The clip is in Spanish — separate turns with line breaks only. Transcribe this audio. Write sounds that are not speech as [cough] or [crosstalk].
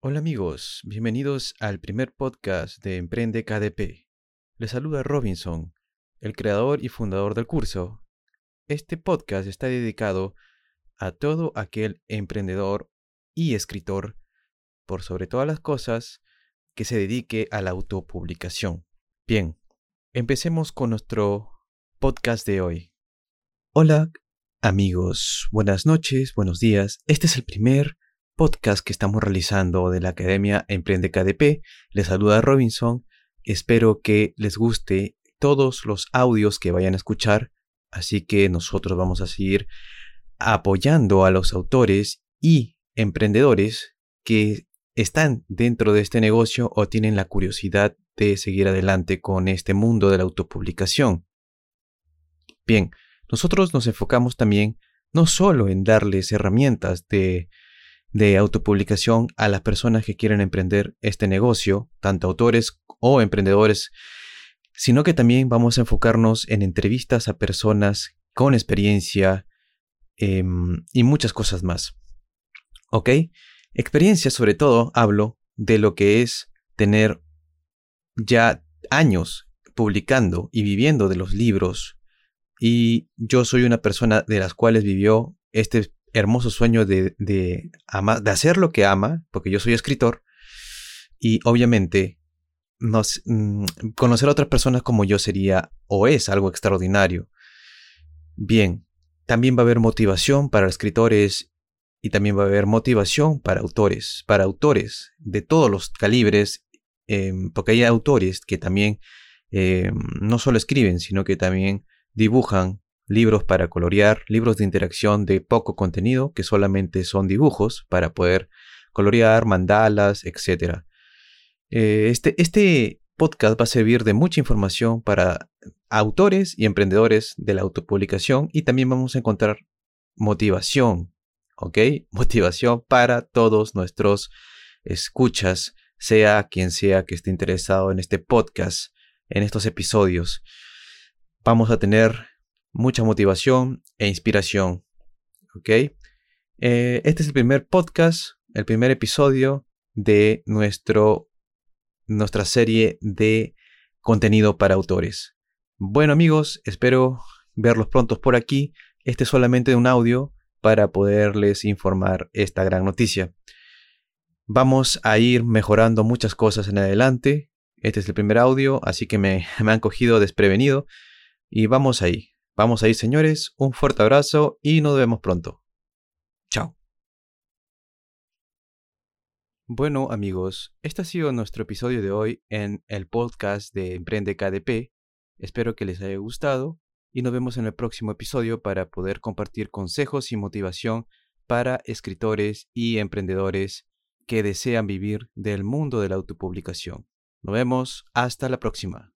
Hola amigos, bienvenidos al primer podcast de Emprende KDP. Les saluda Robinson, el creador y fundador del curso. Este podcast está dedicado a todo aquel emprendedor y escritor, por sobre todas las cosas, que se dedique a la autopublicación. Bien, empecemos con nuestro podcast de hoy. Hola amigos, buenas noches, buenos días. Este es el primer podcast que estamos realizando de la Academia Emprende KDP. Les saluda Robinson. Espero que les guste todos los audios que vayan a escuchar. Así que nosotros vamos a seguir apoyando a los autores y emprendedores que están dentro de este negocio o tienen la curiosidad de seguir adelante con este mundo de la autopublicación. Bien, nosotros nos enfocamos también no solo en darles herramientas de de autopublicación a las personas que quieren emprender este negocio, tanto autores o emprendedores, sino que también vamos a enfocarnos en entrevistas a personas con experiencia em, y muchas cosas más. ¿Ok? Experiencia sobre todo hablo de lo que es tener ya años publicando y viviendo de los libros y yo soy una persona de las cuales vivió este hermoso sueño de, de, de hacer lo que ama, porque yo soy escritor, y obviamente nos, mm, conocer a otras personas como yo sería o es algo extraordinario. Bien, también va a haber motivación para escritores y también va a haber motivación para autores, para autores de todos los calibres, em, porque hay autores que también em, no solo escriben, sino que también dibujan, libros para colorear, libros de interacción de poco contenido, que solamente son dibujos para poder colorear, mandalas, etc. Eh, este, este podcast va a servir de mucha información para autores y emprendedores de la autopublicación y también vamos a encontrar motivación, ¿ok? [laughs] Motivación para todos nuestros escuchas, sea quien sea que esté interesado en este podcast, en estos episodios. Vamos a tener mucha motivación e inspiración. Eh, este es el primer podcast, el primer episodio de nuestro, nuestra serie de contenido para autores. Bueno amigos, espero verlos prontos por aquí. Este es solamente un audio para poderles informar esta gran noticia. Vamos a ir mejorando muchas cosas en adelante. Este es el primer audio, así que me, [laughs] me han cogido desprevenido. Y vamos ahí. Vamos ahí, señores. Un fuerte abrazo y nos vemos pronto. Chao. Bueno, amigos, este ha sido nuestro episodio de hoy en el podcast de Emprende KDP. Espero que les haya gustado y nos vemos en el próximo episodio para poder compartir consejos y motivación para escritores y emprendedores que desean vivir del mundo de la autopublicación. Nos vemos hasta la próxima.